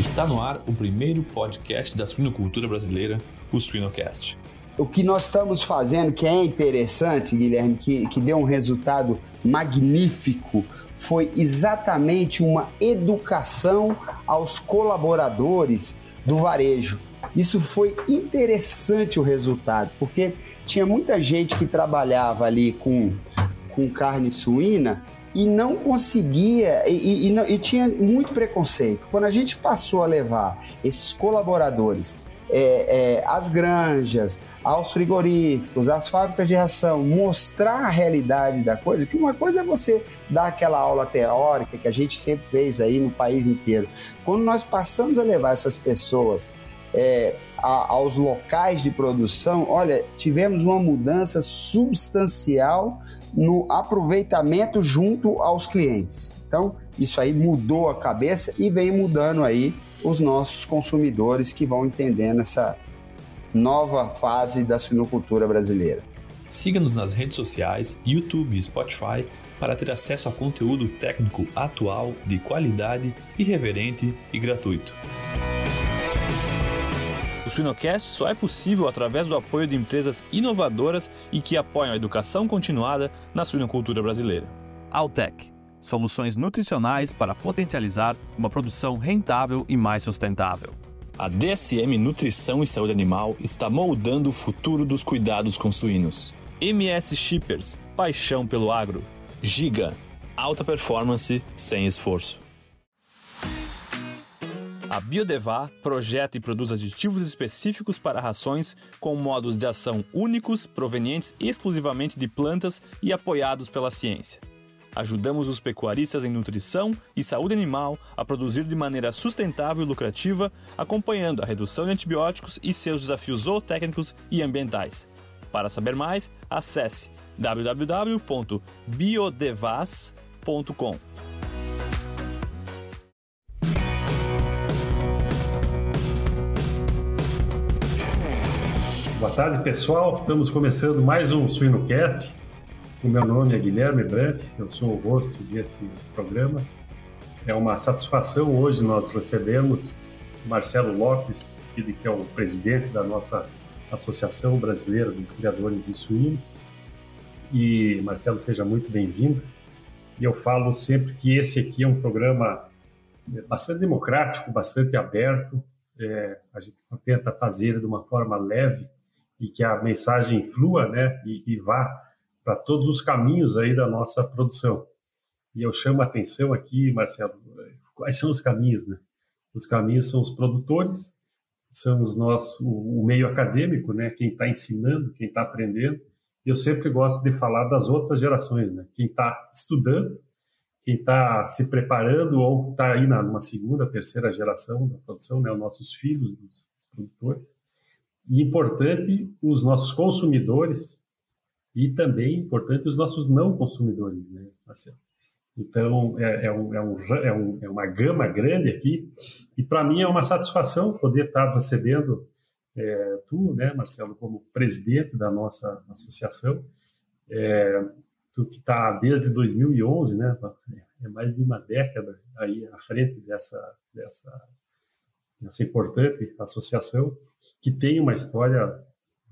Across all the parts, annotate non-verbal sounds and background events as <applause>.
Está no ar o primeiro podcast da suinocultura brasileira, o Suinocast. O que nós estamos fazendo, que é interessante, Guilherme, que, que deu um resultado magnífico, foi exatamente uma educação aos colaboradores do varejo. Isso foi interessante o resultado, porque tinha muita gente que trabalhava ali com, com carne suína e não conseguia, e, e, e, tinha muito preconceito. Quando a gente passou a levar esses colaboradores é, é, às granjas, aos frigoríficos, às fábricas de ração, mostrar a realidade da coisa, que uma coisa é você dar aquela aula teórica que a gente sempre fez aí no país inteiro. Quando nós passamos a levar essas pessoas é, a, aos locais de produção, olha, tivemos uma mudança substancial no aproveitamento junto aos clientes. Então, isso aí mudou a cabeça e vem mudando aí os nossos consumidores que vão entendendo essa nova fase da suinocultura brasileira. Siga-nos nas redes sociais, YouTube e Spotify para ter acesso a conteúdo técnico atual, de qualidade, irreverente e gratuito. O Suinocast só é possível através do apoio de empresas inovadoras e que apoiam a educação continuada na suinocultura brasileira. Altec soluções nutricionais para potencializar uma produção rentável e mais sustentável. A DSM Nutrição e Saúde Animal está moldando o futuro dos cuidados com suínos. MS Shippers, paixão pelo agro. Giga, alta performance sem esforço. A Biodevá projeta e produz aditivos específicos para rações com modos de ação únicos, provenientes exclusivamente de plantas e apoiados pela ciência. Ajudamos os pecuaristas em nutrição e saúde animal a produzir de maneira sustentável e lucrativa, acompanhando a redução de antibióticos e seus desafios zootécnicos e ambientais. Para saber mais, acesse www.biodevas.com. Boa tarde, pessoal. Estamos começando mais um SuinoCast. O meu nome é Guilherme Brandt, eu sou o host desse programa. É uma satisfação hoje nós recebemos Marcelo Lopes, ele que é o presidente da nossa Associação Brasileira dos Criadores de Suínos. E Marcelo, seja muito bem-vindo. E eu falo sempre que esse aqui é um programa bastante democrático, bastante aberto. É, a gente tenta fazer de uma forma leve e que a mensagem flua, né, e, e vá para todos os caminhos aí da nossa produção. E eu chamo a atenção aqui, Marcelo, quais são os caminhos, né? Os caminhos são os produtores, são os nossos, o meio acadêmico, né? Quem está ensinando, quem está aprendendo. Eu sempre gosto de falar das outras gerações, né? Quem está estudando, quem está se preparando ou está aí na, numa segunda, terceira geração da produção, né? Os nossos filhos, os produtores e importante os nossos consumidores e também importante os nossos não consumidores, né, Marcelo? Então, é, é, um, é, um, é, é uma gama grande aqui, e para mim é uma satisfação poder estar recebendo é, tu, né, Marcelo, como presidente da nossa associação, é, tu que está desde 2011, né, é mais de uma década aí à frente dessa, dessa, dessa importante associação, que tem uma história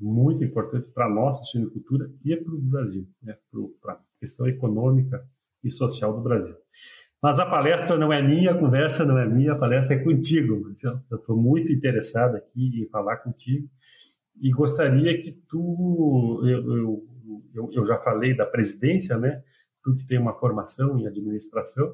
muito importante para a nossa suinocultura e para o Brasil, né, para a questão econômica e social do Brasil. Mas a palestra não é minha, a conversa não é minha, a palestra é contigo, Marcelo. Eu estou muito interessado aqui em falar contigo e gostaria que tu, eu, eu, eu, já falei da presidência, né? Tu que tem uma formação em administração,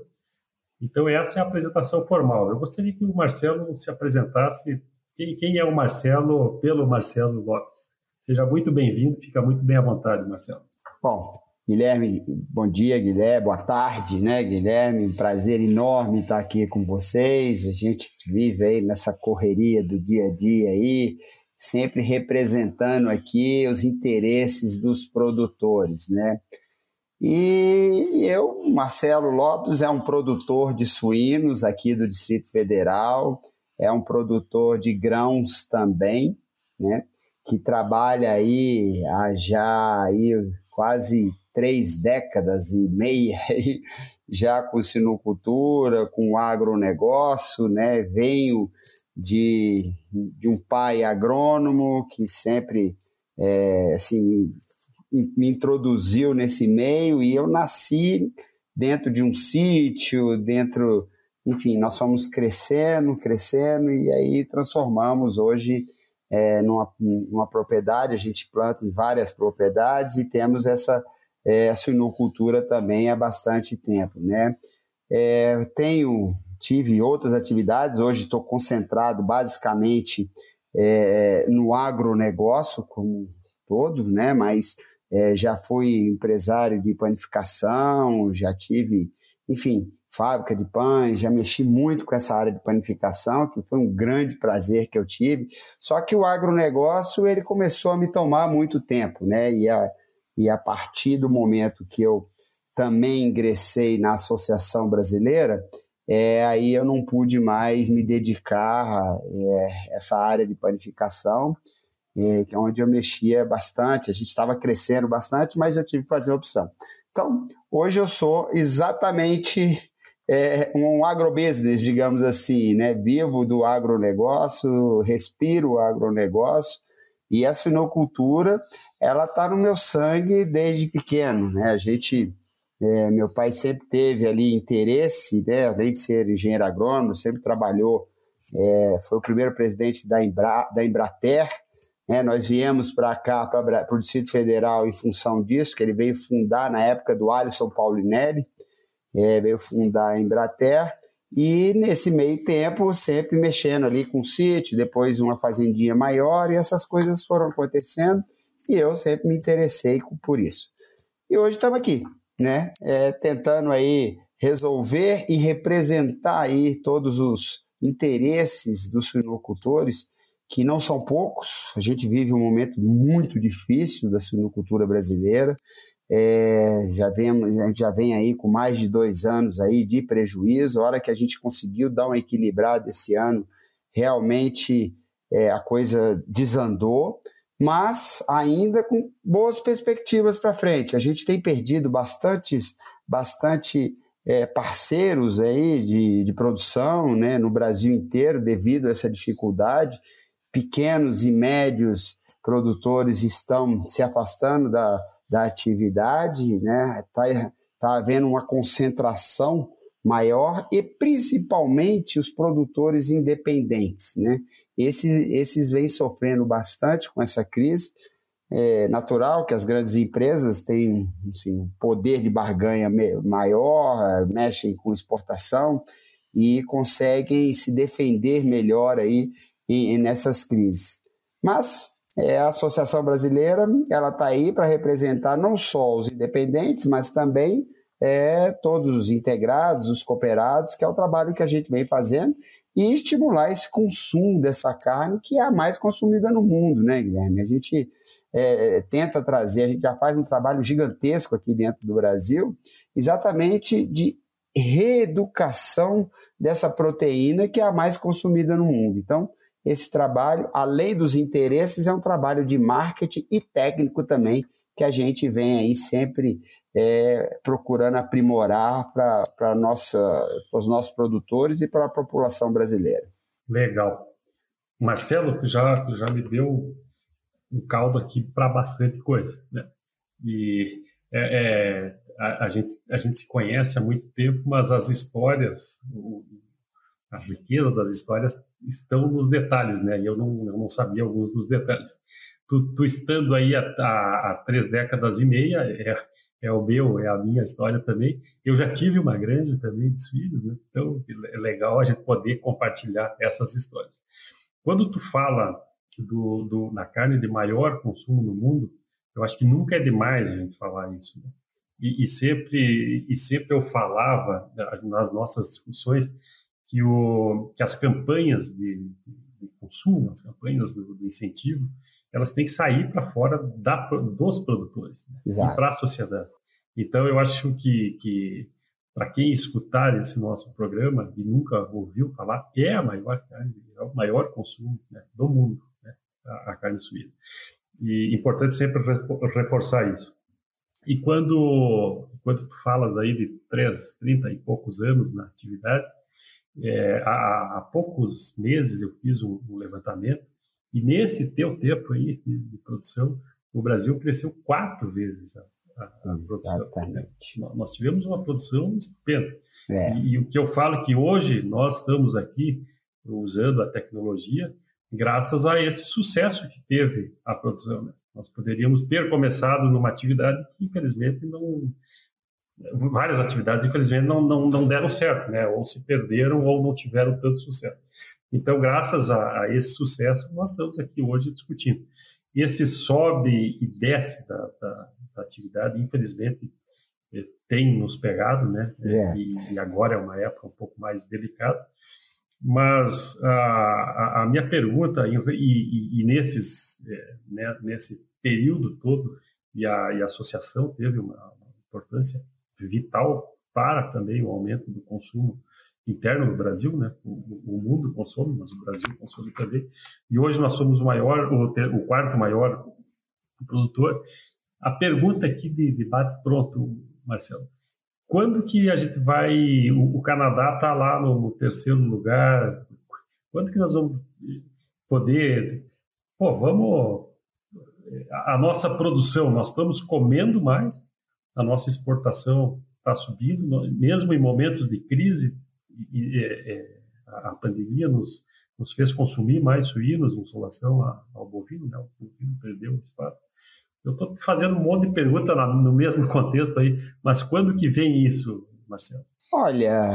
então essa é a apresentação formal. Eu gostaria que o Marcelo se apresentasse quem, quem é o Marcelo pelo Marcelo Lopes? Seja muito bem-vindo, fica muito bem à vontade, Marcelo. Bom, Guilherme, bom dia, Guilherme, boa tarde, né, Guilherme? Um prazer enorme estar aqui com vocês. A gente vive aí nessa correria do dia a dia aí, sempre representando aqui os interesses dos produtores, né? E eu, Marcelo Lopes, é um produtor de suínos aqui do Distrito Federal é um produtor de grãos também, né? que trabalha aí há já aí quase três décadas e meia aí, <laughs> já com sinocultura, com agronegócio, né? Venho de, de um pai agrônomo que sempre é, assim, me, me introduziu nesse meio e eu nasci dentro de um sítio, dentro, enfim, nós fomos crescendo, crescendo e aí transformamos hoje é, numa, numa propriedade, a gente planta em várias propriedades e temos essa é, suinocultura também há bastante tempo, né? É, tenho, tive outras atividades, hoje estou concentrado basicamente é, no agronegócio como todo, né? Mas é, já fui empresário de panificação, já tive, enfim, fábrica de pães, já mexi muito com essa área de panificação, que foi um grande prazer que eu tive. Só que o agronegócio ele começou a me tomar muito tempo, né? E a, e a partir do momento que eu também ingressei na Associação Brasileira, é, aí eu não pude mais me dedicar a é, essa área de panificação, é, que é onde eu mexia bastante, a gente estava crescendo bastante, mas eu tive que fazer opção. Então, hoje eu sou exatamente é, um agrobusiness, digamos assim, né? Vivo do agronegócio, respiro o agronegócio, e a suinocultura, ela está no meu sangue desde pequeno, né? A gente, é, meu pai sempre teve ali interesse, né? Além de ser engenheiro agrônomo, sempre trabalhou, é, foi o primeiro presidente da, Embra, da Embrater, né? Nós viemos para cá, para o Distrito Federal, em função disso, que ele veio fundar na época do Alisson Paulinelli, é, veio fundar a Embrater, e nesse meio tempo, sempre mexendo ali com o sítio, depois uma fazendinha maior, e essas coisas foram acontecendo, e eu sempre me interessei por isso. E hoje estamos aqui, né? É, tentando aí resolver e representar aí todos os interesses dos suinocultores, que não são poucos. A gente vive um momento muito difícil da suinocultura brasileira. É, já, vem, já vem aí com mais de dois anos aí de prejuízo. A hora que a gente conseguiu dar uma equilibrada esse ano, realmente é, a coisa desandou, mas ainda com boas perspectivas para frente. A gente tem perdido bastantes, bastante é, parceiros aí de, de produção né, no Brasil inteiro devido a essa dificuldade. Pequenos e médios produtores estão se afastando da, da atividade, né? Está tá havendo uma concentração maior e principalmente os produtores independentes, né? Esses, esses vêm sofrendo bastante com essa crise. É natural que as grandes empresas têm assim, um poder de barganha maior, mexem com exportação e conseguem se defender melhor aí nessas crises. Mas é, a Associação Brasileira ela está aí para representar não só os independentes, mas também é, todos os integrados, os cooperados, que é o trabalho que a gente vem fazendo, e estimular esse consumo dessa carne que é a mais consumida no mundo, né, Guilherme? A gente é, tenta trazer, a gente já faz um trabalho gigantesco aqui dentro do Brasil, exatamente de reeducação dessa proteína que é a mais consumida no mundo. Então, esse trabalho, além dos interesses, é um trabalho de marketing e técnico também, que a gente vem aí sempre é, procurando aprimorar para os nossos produtores e para a população brasileira. Legal. Marcelo, tu já, tu já me deu um caldo aqui para bastante coisa. Né? E é, é, a, a, gente, a gente se conhece há muito tempo, mas as histórias, o, a riqueza das histórias estão nos detalhes, né? Eu não, eu não sabia alguns dos detalhes. Tu, tu estando aí há, há, há, três décadas e meia, é, é o meu, é a minha história também. Eu já tive uma grande também dos filhos, né? Então é legal a gente poder compartilhar essas histórias. Quando tu fala do, do, na carne de maior consumo no mundo, eu acho que nunca é demais a gente falar isso. Né? E, e, sempre e sempre eu falava nas nossas discussões que, o, que as campanhas de, de consumo, as campanhas do, do, incentivo, elas têm que sair para fora da, dos produtores né? para a sociedade. Então, eu acho que, que para quem escutar esse nosso programa e nunca ouviu falar, é a maior carne, é o maior consumo né, do mundo, né, a, a carne suína. E importante sempre reforçar isso. E quando, quando tu falas aí de 3, 30 e poucos anos na atividade, é, há, há, poucos meses eu fiz um, um, levantamento e nesse teu tempo aí de, de, produção, o Brasil cresceu quatro vezes a, a, a produção. Né? Nós tivemos uma produção estupenda. É. E, e, o que eu falo é que hoje nós estamos aqui usando a tecnologia graças a esse sucesso que teve a produção. Né? Nós poderíamos ter começado numa atividade que, infelizmente, não. Várias atividades, infelizmente, não, não, não deram certo, né? ou se perderam ou não tiveram tanto sucesso. Então, graças a, a esse sucesso, nós estamos aqui hoje discutindo. Esse sobe e desce da, da, da atividade, infelizmente, eh, tem nos pegado, né? É. E, e, agora é uma época um pouco mais delicada. Mas a, a minha pergunta, e, e, e nesses, é, né, nesse período todo, e a, e a associação teve uma, uma, importância vital para também o aumento do consumo interno no Brasil, né? O, o, mundo consome, mas o Brasil consome também. E hoje nós somos o maior, o, o quarto maior produtor. A pergunta aqui de, de bate pronto, Marcelo. Quando que a gente vai. O, o Canadá está lá no, no, terceiro lugar. Quando que nós vamos poder. Pô, vamos. A nossa produção, nós estamos comendo mais, a nossa exportação está subindo, mesmo em momentos de crise, e, e, é, a pandemia nos, nos fez consumir mais suínos em relação ao bovino, né? o bovino perdeu espaço. Eu estou fazendo um monte de pergunta no mesmo <laughs> contexto aí, mas quando que vem isso, Marcelo? Olha,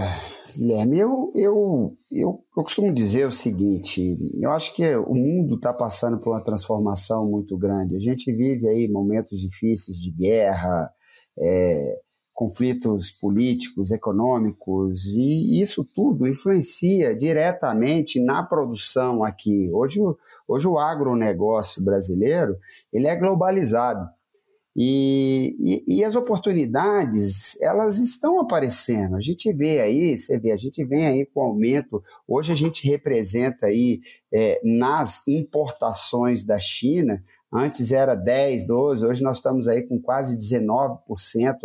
Guilherme, eu, eu, eu, eu costumo dizer o seguinte: eu acho que o mundo está passando por uma transformação muito grande. A gente vive aí momentos difíceis de guerra, é, conflitos políticos, econômicos, e isso tudo influencia diretamente na produção aqui. Hoje, hoje o agronegócio brasileiro ele é globalizado. E, e, e, as oportunidades, elas estão aparecendo. A gente vê aí, você vê, a gente vem aí com aumento. Hoje a gente representa aí é, nas importações da China Antes era 10, 12, hoje nós estamos aí com quase 19%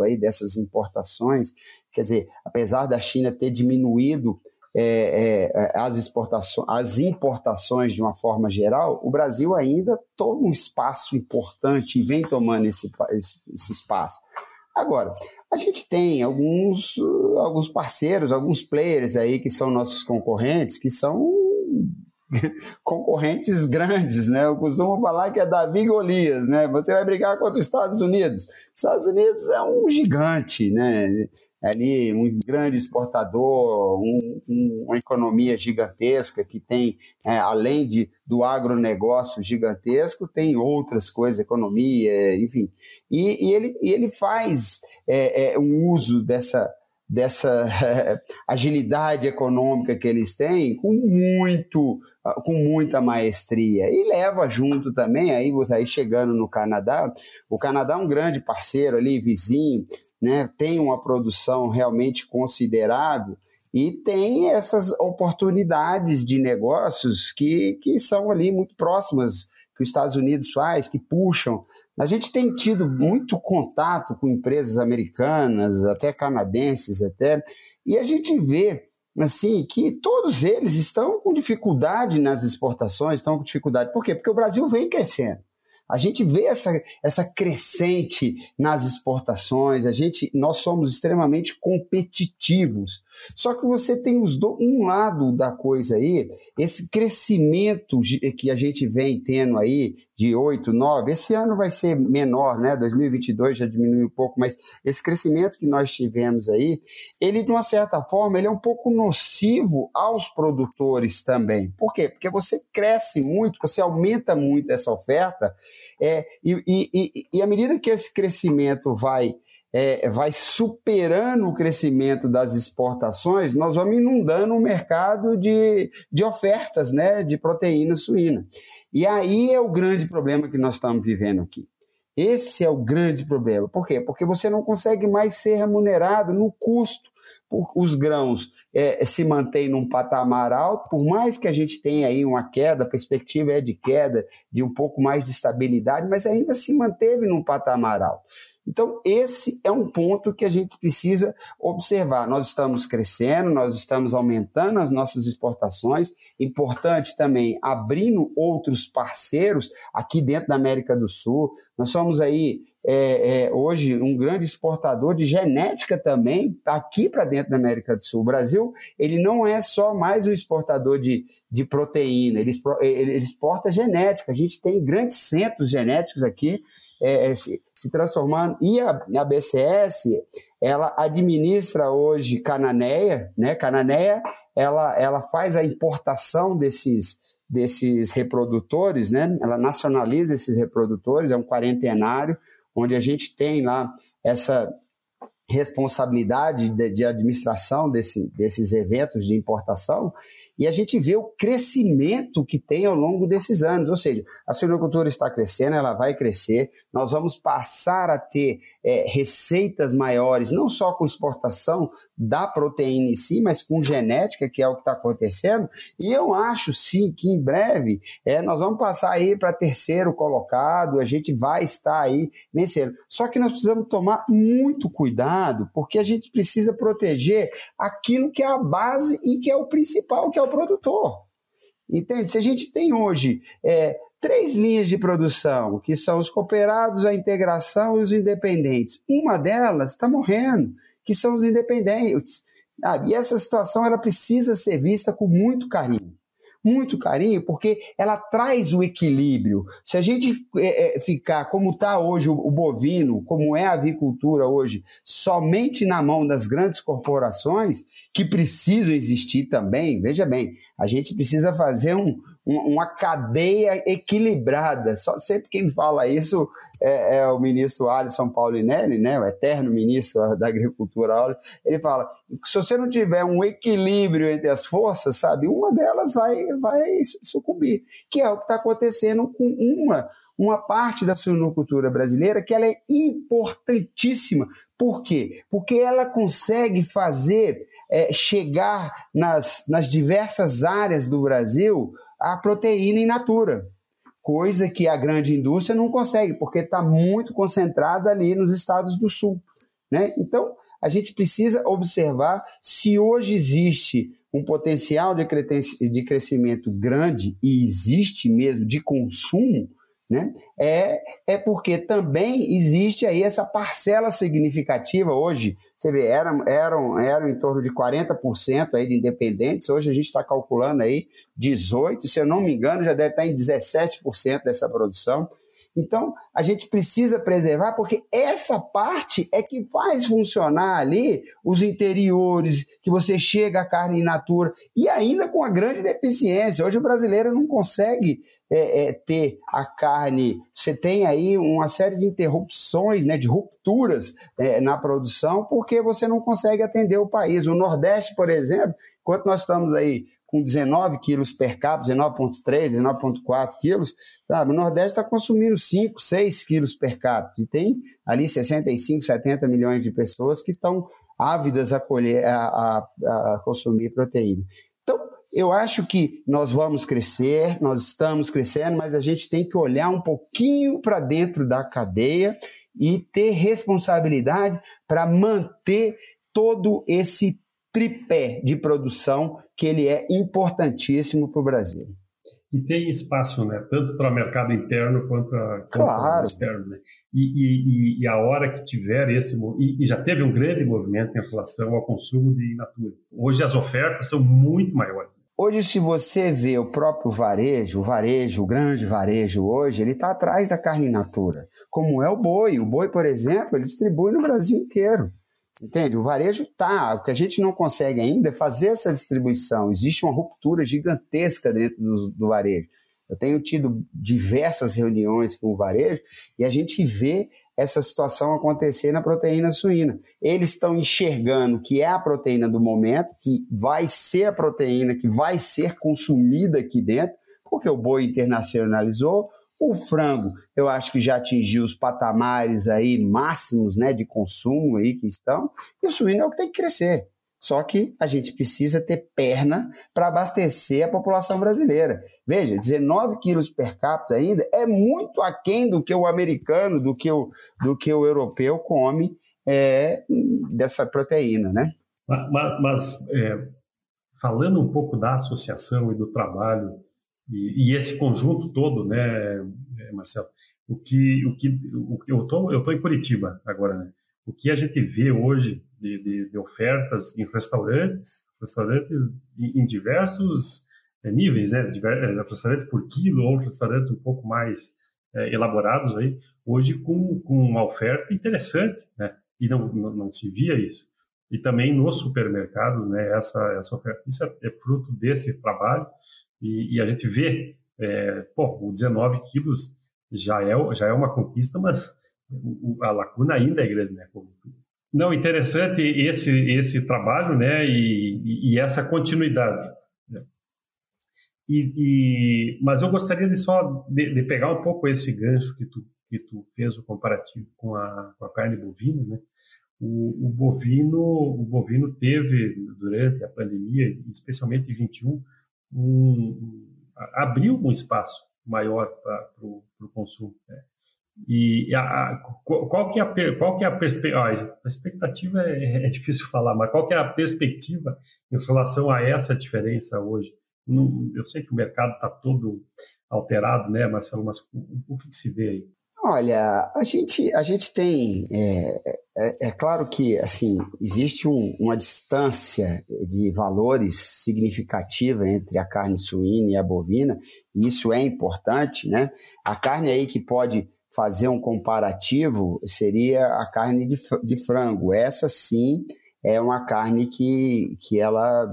aí dessas importações. Quer dizer, apesar da China ter diminuído é, é, as, exportações, as importações de uma forma geral, o Brasil ainda toma um espaço importante e vem tomando esse, esse espaço. Agora, a gente tem alguns, alguns parceiros, alguns players aí que são nossos concorrentes, que são <laughs> concorrentes grandes, né? Eu costumo falar que é Davi e Golias, né? Você vai brigar contra os Estados Unidos. Estados Unidos é um gigante, né? É ali um grande exportador, um, um, uma economia gigantesca que tem, é, além de, do agronegócio gigantesco, tem outras coisas, economia, enfim. E, e ele, e ele faz é, é, um uso dessa, dessa <laughs> agilidade econômica que eles têm com muito com muita maestria. E leva junto também aí você aí chegando no Canadá o Canadá é um grande parceiro ali vizinho né? Tem uma produção realmente considerável e tem essas oportunidades de negócios que, que são ali muito próximas que os Estados Unidos faz que puxam a gente tem tido muito contato com empresas americanas, até canadenses até, e a gente vê assim que todos eles estão com dificuldade nas exportações, estão com dificuldade. Por quê? Porque o Brasil vem crescendo. A gente vê essa, essa crescente nas exportações, a gente, nós somos extremamente competitivos. Só que você tem os do, um lado da coisa aí, esse crescimento que a gente vem tendo aí de 8, 9, esse ano vai ser menor, né? 2022 já diminuiu um pouco, mas esse crescimento que nós tivemos aí, ele de uma certa forma, ele é um pouco nocivo aos produtores também. Por quê? Porque você cresce muito, você aumenta muito essa oferta, é, e, e, e à medida que esse crescimento vai é, vai superando o crescimento das exportações, nós vamos inundando o mercado de, de ofertas né, de proteína suína. E aí é o grande problema que nós estamos vivendo aqui. Esse é o grande problema. Por quê? Porque você não consegue mais ser remunerado no custo. Os grãos é, se mantêm num patamar alto, por mais que a gente tenha aí uma queda, a perspectiva é de queda, de um pouco mais de estabilidade, mas ainda se manteve num patamar alto. Então, esse é um ponto que a gente precisa observar. Nós estamos crescendo, nós estamos aumentando as nossas exportações. Importante também abrindo outros parceiros aqui dentro da América do Sul. Nós somos aí é, é, hoje um grande exportador de genética também aqui para dentro da América do Sul. O Brasil ele não é só mais um exportador de, de proteína, ele, ele exporta genética. A gente tem grandes centros genéticos aqui é, é, se, se, transformando. E a, a BCS, ela administra hoje Cananéia, né? Cananéia, ela, ela faz a importação desses, desses reprodutores, né? Ela nacionaliza esses reprodutores, é um quarentenário, onde a gente tem lá essa responsabilidade de, de administração desse, desses eventos de importação e a gente vê o crescimento que tem ao longo desses anos. Ou seja, a suinocultura está crescendo, ela vai crescer, nós vamos passar a ter é, receitas maiores, não só com exportação da proteína em si, mas com genética, que é o que está acontecendo. E eu acho sim que em breve é, nós vamos passar aí para terceiro colocado, a gente vai estar aí vencendo. Só que nós precisamos tomar muito cuidado, porque a gente precisa proteger aquilo que é a base e que é o principal, que é o produtor. Entende? Se a gente tem hoje é, três linhas de produção, que são os cooperados, a integração e os independentes, uma delas está morrendo, que são os independentes. Ah, e essa situação ela precisa ser vista com muito carinho muito carinho, porque ela traz o equilíbrio. Se a gente é, é, ficar como está hoje o, o, bovino, como é a avicultura hoje, somente na mão das grandes corporações, que precisam existir também, veja bem, a gente precisa fazer um, uma cadeia equilibrada. Só sempre quem fala isso é, é, o ministro Alisson Paulinelli, né, o eterno ministro da Agricultura. Ele fala: se você não tiver um equilíbrio entre as forças, sabe, uma delas vai, vai sucumbir, que é o que está acontecendo com uma uma parte da suinocultura brasileira que ela é importantíssima. Por quê? Porque ela consegue fazer é, chegar nas, nas diversas áreas do Brasil a proteína in natura, coisa que a grande indústria não consegue, porque está muito concentrada ali nos estados do sul. Né? Então, a gente precisa observar se hoje existe um potencial de crescimento grande, e existe mesmo, de consumo, né? É, é porque também existe aí essa parcela significativa hoje. Você vê, eram, eram, eram em torno de 40% aí de independentes, hoje a gente está calculando aí 18%, se eu não me engano, já deve estar em 17% dessa produção. Então, a gente precisa preservar, porque essa parte é que faz funcionar ali os interiores, que você chega a carne in natura, e ainda com a grande deficiência. Hoje o brasileiro não consegue é, é, ter a carne, você tem aí uma série de interrupções, né, de rupturas é, na produção, porque você não consegue atender o país. O Nordeste, por exemplo, enquanto nós estamos aí com 19 quilos per capita, 19,3, 19,4 quilos, sabe? o Nordeste está consumindo 5, 6 quilos per capita. E tem ali 65, 70 milhões de pessoas que estão ávidas a, colher, a, a, a consumir proteína. Então, eu acho que nós vamos crescer, nós estamos crescendo, mas a gente tem que olhar um pouquinho para dentro da cadeia e ter responsabilidade para manter todo esse tripé de produção que ele é importantíssimo para o Brasil. E tem espaço, né? Tanto para o mercado interno quanto para claro. o externo. Né? E, e, e, a hora que tiver esse e, e já teve um grande movimento em relação ao consumo de natura. Hoje as ofertas são muito maiores. Hoje, se você vê o próprio varejo, o varejo, o grande varejo hoje, ele está atrás da carne in natura, como é o boi. O boi, por exemplo, ele distribui no Brasil inteiro. Entende? O varejo tá. O que a gente não consegue ainda é fazer essa distribuição. Existe uma ruptura gigantesca dentro do, do varejo. Eu tenho tido diversas reuniões com o varejo e a gente vê essa situação acontecer na proteína suína. Eles estão enxergando que é a proteína do momento, que vai ser a proteína que vai ser consumida aqui dentro, porque o boi internacionalizou, o frango, eu acho que já atingiu os patamares aí máximos, né, de consumo aí que estão, e o suíno é o que tem que crescer. Só que a gente precisa ter perna para abastecer a população brasileira. Veja, 19 quilos per capita ainda é muito aquém do que o americano, do que o, do que o europeu come é, dessa proteína, né? Mas, mas é, falando um pouco da associação e do trabalho e, e esse conjunto todo, né, é, Marcelo? O que, o que, o eu tô, eu tô em Curitiba agora, né? O que a gente vê hoje de, de, de ofertas em restaurantes, restaurantes em, em diversos é, níveis, né? Diversos, é, restaurante por quilo ou restaurantes um pouco mais é, elaborados aí, hoje com, com uma oferta interessante, né? E não, não, não se via isso e também nos supermercados, né, essa, essa oferta. Isso é, é fruto desse trabalho e, e a gente vê, é, pô, o 19 quilos já é, já é uma conquista, mas o, a lacuna ainda é grande, né? Não, interessante esse, esse trabalho, né, e, e, e essa continuidade. Né? E, mas eu gostaria de só de, de, pegar um pouco esse gancho que tu, que tu fez o comparativo com a, com a carne bovina, né? O, o, bovino, o bovino teve durante a pandemia, especialmente em 21, um, abriu um espaço maior para o consumo. Né? E a, a, qual que é a, qual que é a perspectiva? A expectativa é, é, difícil falar, mas qual que é a perspectiva em relação a essa diferença hoje? eu sei que o mercado está todo alterado, né, Marcelo? Mas o, o que, que se vê aí? Olha, a gente, a gente tem. É, é, é claro que assim existe um, uma distância de valores significativa entre a carne suína e a bovina, e isso é importante, né? A carne aí que pode fazer um comparativo seria a carne de, de frango. Essa sim é uma carne que, que ela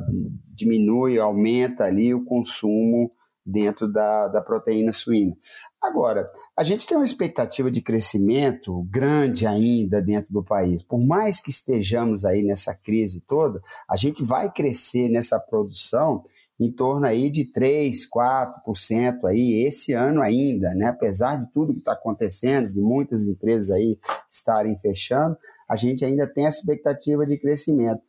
diminui, aumenta ali o consumo dentro da, da proteína suína. Agora, a gente tem uma expectativa de crescimento grande ainda dentro do país. Por mais que estejamos aí nessa crise toda, a gente vai crescer nessa produção em torno aí de 3, 4% aí esse ano ainda, né? Apesar de tudo que está acontecendo, de muitas empresas aí estarem fechando, a gente ainda tem essa expectativa de crescimento.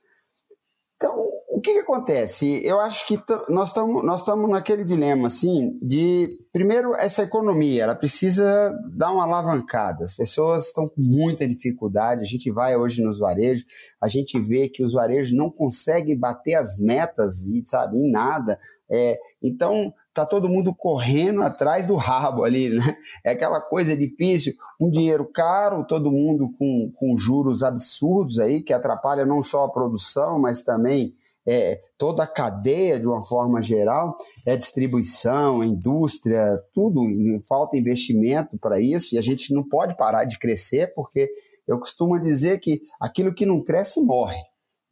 Então, que, que acontece? Eu acho que nós estamos nós estamos naquele dilema assim de primeiro essa economia ela precisa dar uma alavancada. As pessoas estão com muita dificuldade. A gente vai hoje nos varejos, a gente vê que os varejos não conseguem bater as metas e sabe em nada. É, então tá todo mundo correndo atrás do rabo ali, né? É aquela coisa difícil, um dinheiro caro, todo mundo com, com juros absurdos aí que atrapalha não só a produção, mas também é, toda a cadeia de uma forma geral, é distribuição, indústria, tudo, falta investimento para isso e a gente não pode parar de crescer porque eu costumo dizer que aquilo que não cresce morre,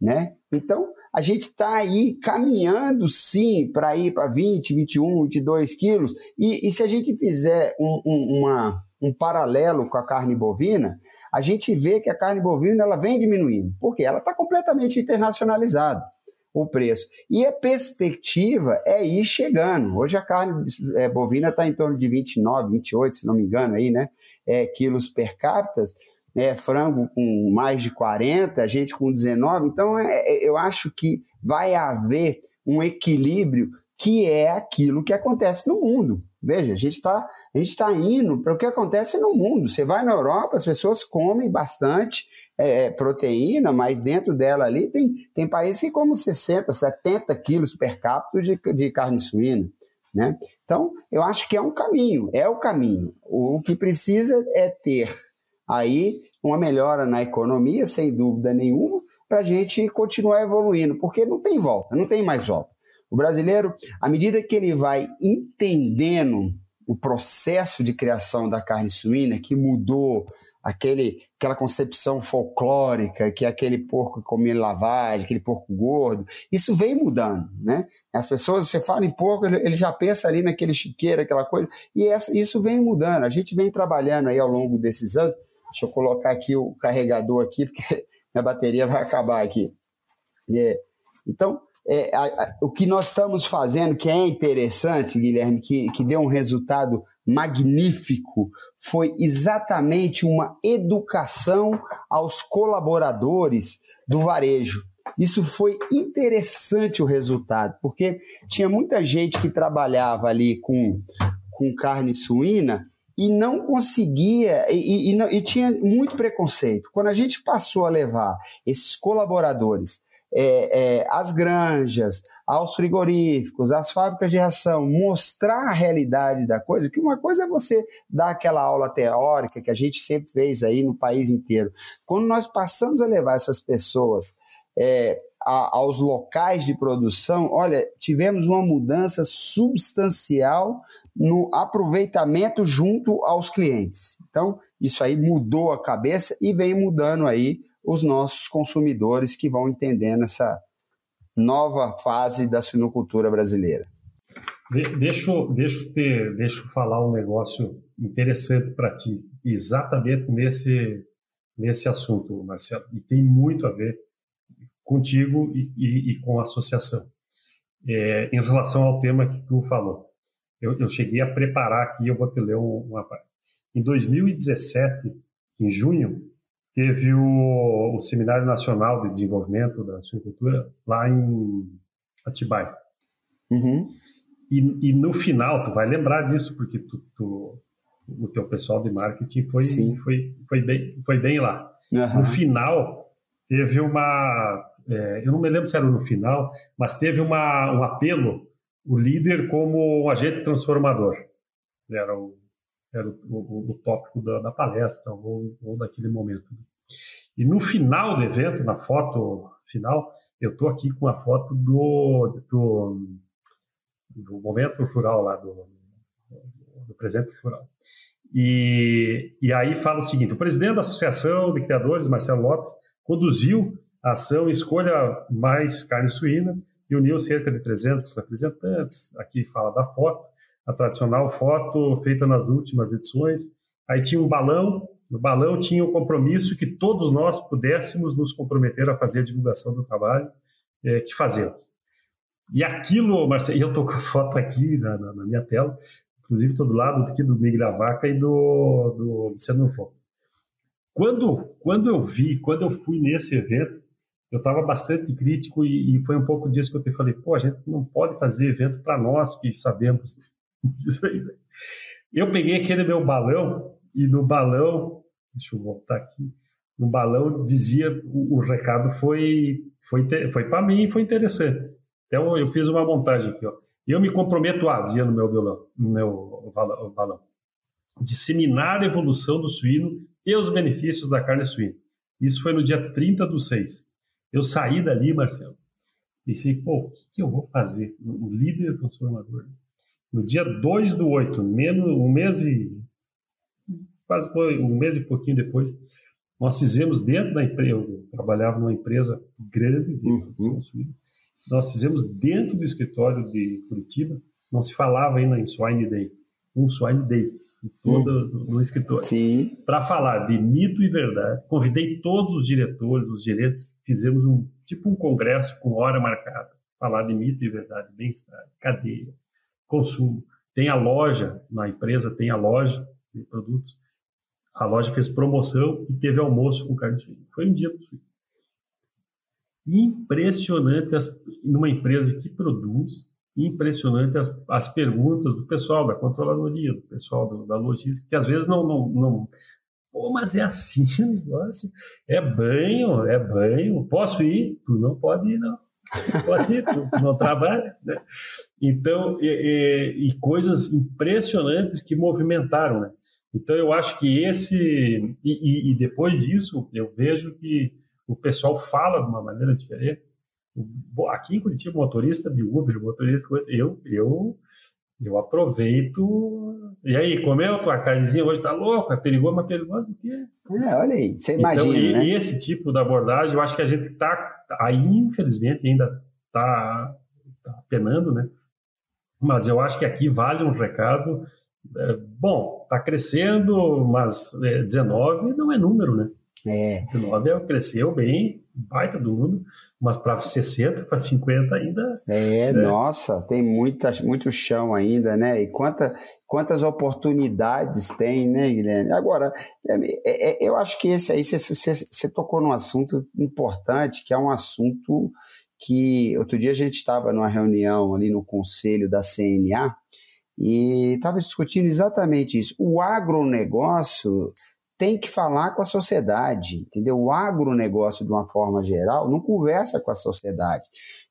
né? Então, a gente está aí caminhando sim para ir para 20, 21, 22 quilos e, e se a gente fizer um, um, uma, um paralelo com a carne bovina, a gente vê que a carne bovina ela vem diminuindo, porque ela está completamente internacionalizada o preço. E a perspectiva é ir chegando. Hoje a carne é, bovina está em torno de 29, 28, se não me engano, aí, né? É, quilos per capita. É, frango com mais de 40, a gente com 19. Então, é, é, eu acho que vai haver um equilíbrio que é aquilo que acontece no mundo. Veja, a gente está tá indo para o que acontece no mundo. Você vai na Europa, as pessoas comem bastante, é, é, proteína, mas dentro dela ali tem, tem países que comem 60, 70 quilos per capita de, de carne suína. Né? Então, eu acho que é um caminho, é o caminho. O que precisa é ter aí uma melhora na economia, sem dúvida nenhuma, para a gente continuar evoluindo, porque não tem volta, não tem mais volta. O brasileiro, à medida que ele vai entendendo o processo de criação da carne suína, que mudou aquele, aquela concepção folclórica, que é aquele porco que comia lavagem, aquele porco gordo, isso vem mudando, né? As pessoas, você fala em porco, ele, já pensa ali naquele chiqueiro, aquela coisa, e essa, isso vem mudando. A gente vem trabalhando aí ao longo desses anos. Deixa eu colocar aqui o carregador aqui, porque <laughs> minha bateria vai acabar aqui. É, então, é, a, a, o que nós estamos fazendo, que é interessante, Guilherme, que, que deu um resultado magnífico foi exatamente uma educação aos colaboradores do varejo. isso foi interessante o resultado, porque tinha muita gente que trabalhava ali com, com carne suína e não conseguia, e, e, e, tinha muito preconceito. Quando a gente passou a levar esses colaboradores é, é, às granjas, aos frigoríficos, às fábricas de ração, mostrar a realidade da coisa, que uma coisa é você dar aquela aula teórica que a gente sempre fez aí no país inteiro. Quando nós passamos a levar essas pessoas é, a, aos locais de produção, olha, tivemos uma mudança substancial no aproveitamento junto aos clientes. Então, isso aí mudou a cabeça e vem mudando aí os nossos consumidores que vão entendendo essa nova fase da suinocultura brasileira. De, deixa, deixa, ter, deixa eu falar um negócio interessante para ti, exatamente nesse, nesse assunto, Marcelo, e tem muito a ver contigo e, e, e com a associação. É, em relação ao tema que tu falou, eu, eu, cheguei a preparar aqui, eu vou te ler uma parte. Em 2017, em junho, teve o, o Seminário Nacional de Desenvolvimento da Suinocultura lá em Atibaia. Uhum. E, e, no final, tu vai lembrar disso, porque tu, tu, o teu pessoal de marketing foi, foi, foi, bem, foi bem lá. Uhum. No final, teve uma é, eu não me lembro se era no final, mas teve uma, um apelo, o líder como um agente transformador. Era o, era o, o, o tópico da, da palestra ou, ou, daquele momento. E no final do evento, na foto final, eu estou aqui com a foto do, do, do momento rural lá, do, do presente rural. E, e aí fala o seguinte: o presidente da Associação de Criadores, Marcelo Lopes, conduziu a ação Escolha Mais Carne Suína e uniu cerca de 300 representantes. Aqui fala da foto, a tradicional foto feita nas últimas edições. Aí tinha um balão, no balão tinha o um compromisso que todos nós pudéssemos nos comprometer a fazer a divulgação do trabalho é, que fazemos. E aquilo, Marcelo, eu estou com a foto aqui na, na, na minha tela, inclusive estou do lado aqui do Miguel Vaca e do, do Luciano Foco. Quando, quando eu vi, quando eu fui nesse evento, eu estava bastante crítico e, e, foi um pouco disso que eu te falei, pô, a gente não pode fazer evento para nós que sabemos <laughs> disso aí. Né? Eu peguei aquele meu balão e no balão, deixa eu voltar aqui, no balão dizia, o, o recado foi, foi, foi para mim e foi interessante. Então eu fiz uma montagem aqui, ó. Eu me comprometo a, dizia no meu, violão, no meu balão, disseminar a evolução do suíno e os benefícios da carne suína. Isso foi no dia 30 do 6. Eu saí dali, Marcelo, pensei, pô, o que, que eu vou fazer? O líder transformador. No dia 2 do 8, menos um mês e. quase um mês e pouquinho depois, nós fizemos dentro da empresa, eu trabalhava numa empresa grande de produção uhum. nós fizemos dentro do escritório de Curitiba, não se falava ainda em Swine Day, um Swine Day toda no escritório para falar de mito e verdade. Convidei todos os diretores, os gerentes, fizemos um tipo um congresso com hora marcada, falar de mito e verdade, bem-estar, cadeia, consumo. Tem a loja na empresa, tem a loja de produtos. A loja fez promoção e teve almoço com carne suína. Foi um dia suíno. Impressionante numa empresa que produz impressionante as, as perguntas do pessoal da controladoria, do pessoal do, da logística, que às vezes não, não, não Pô, mas é assim o negócio. É banho, é banho. Posso ir? Tu não pode ir, não. pode ir, tu não trabalha. Né? Então, e, e, e, coisas impressionantes que movimentaram, né? Então, eu acho que esse. E, e depois disso, eu vejo que o pessoal fala de uma maneira diferente aqui em Curitiba, motorista de Uber, motorista, eu, eu, eu aproveito. E aí, comeu tua carnezinha hoje? Tá louco? É perigoso, mas perigoso o quê? É, olha aí, você então, imagina. E, né? esse tipo de abordagem, eu acho que a gente tá aí, infelizmente, ainda tá, tá penando, né? Mas eu acho que aqui vale um recado. É, bom, está crescendo, mas é, 19 não é número, né? É. 19 cresceu bem, baita do número, mas para 60, para 50 ainda. É, né? nossa, tem muita, muito chão ainda, né? E quanta, quantas oportunidades tem, né, Guilherme? Agora, é, é, é eu acho que esse aí, você tocou num assunto importante, que é um assunto que outro dia a gente estava numa reunião ali no conselho da CNA e estava discutindo exatamente isso. O agronegócio tem que falar com a sociedade, entendeu? O agronegócio, de uma forma geral, não conversa com a sociedade.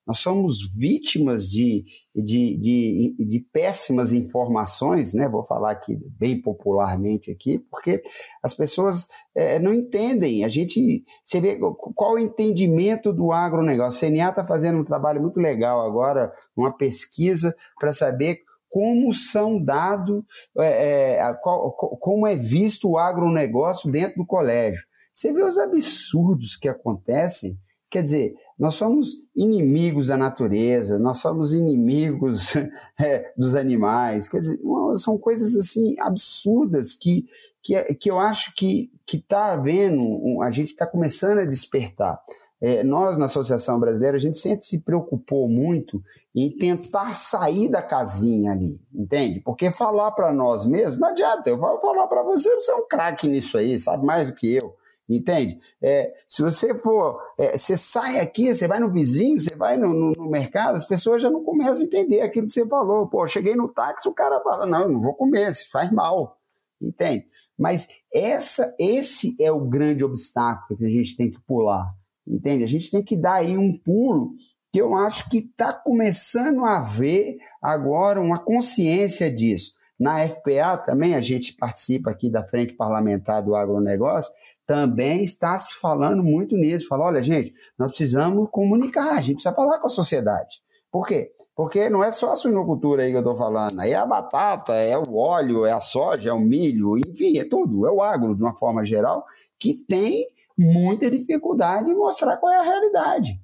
Nós somos vítimas de, de, de, de, péssimas informações, né? Vou falar aqui bem popularmente aqui, porque as pessoas é, não entendem. A gente, você vê qual o entendimento do agronegócio. A CNA está fazendo um trabalho muito legal agora, uma pesquisa para saber como são dados, é, é, como é visto o agronegócio dentro do colégio. Você vê os absurdos que acontecem. Quer dizer, nós somos inimigos da natureza, nós somos inimigos <laughs> é, dos animais. Quer dizer, são coisas assim absurdas que, que, que eu acho que está havendo, a gente está começando a despertar. É, nós, na Associação Brasileira, a gente sempre se preocupou muito em tentar sair da casinha ali, entende? Porque falar para nós mesmos, não adianta, eu vou falar para você, você é um craque nisso aí, sabe mais do que eu, entende? É, se você for, é, você sai aqui, você vai no vizinho, você vai no, no, no, mercado, as pessoas já não começam a entender aquilo que você falou. Pô, cheguei no táxi, o cara fala, não, eu não vou comer, isso faz mal, entende? Mas essa, esse é o grande obstáculo que a gente tem que pular entende? A gente tem que dar aí um pulo que eu acho que está começando a haver agora uma consciência disso. Na FPA também, a gente participa aqui da Frente Parlamentar do Agronegócio, também está se falando muito nisso. Fala, olha, gente, nós precisamos comunicar, a gente precisa falar com a sociedade. Por quê? Porque não é só a suinocultura aí que eu estou falando, é a batata, é o óleo, é a soja, é o milho, enfim, é tudo, é o agro de uma forma geral, que tem muita dificuldade em mostrar qual é a realidade.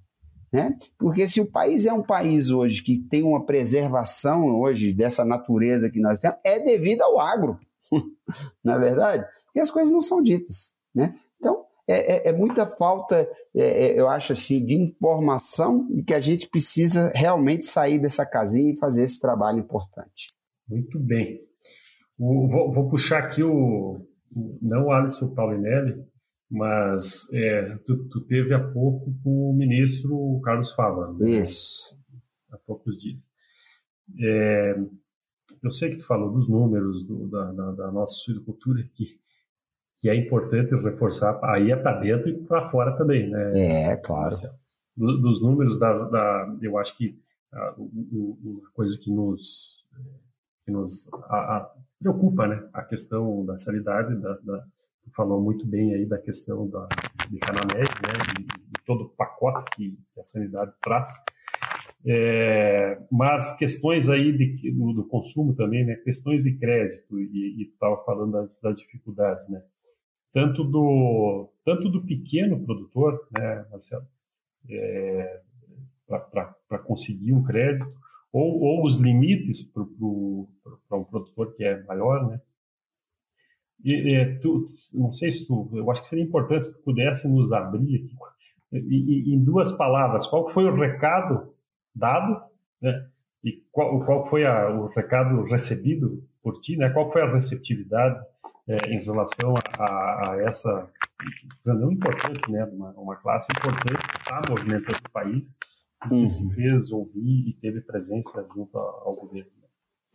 Né? Porque se o país é um país hoje que tem uma preservação hoje dessa natureza que nós temos, é devido ao agro, <laughs> na é verdade? E as coisas não são ditas. Né? Então, é, é, é muita falta, é, é, eu acho assim, de informação e que a gente precisa realmente sair dessa casinha e fazer esse trabalho importante. Muito bem. O, vou, vou, puxar aqui o, não o Alisson Paulinelli, mas é, tu, tu, teve há pouco com o ministro Carlos Fava. Né? Isso. Há poucos dias. É, eu sei que tu falou dos números do, da, da, da, nossa suinocultura, que, que é importante reforçar, aí é para dentro e para fora também, né? É, claro. Do, dos números, das, da, eu acho que a, uma coisa que nos, que nos a, a, preocupa, né? A questão da sanidade, da, da falou muito bem aí da questão da, de Canamed, né, de, de, todo o pacote que, a sanidade traz. É, mas questões aí de, do, do, consumo também, né, questões de crédito, e estava falando das, das, dificuldades, né, tanto do, tanto do pequeno produtor, né, Marcelo, é, para conseguir um crédito, ou, ou os limites para um produtor que é maior, né, e, tu, não sei se tu, eu acho que seria importante se tu pudesse nos abrir aqui, e, e, em duas palavras, qual foi o recado dado, né? E qual, qual foi a, o recado recebido por ti, né? Qual foi a receptividade é, em relação a, a, a, essa não importante, né? Uma, uma classe importante que está movimentando o país, que uhum. se fez ouvir e teve presença junto ao governo.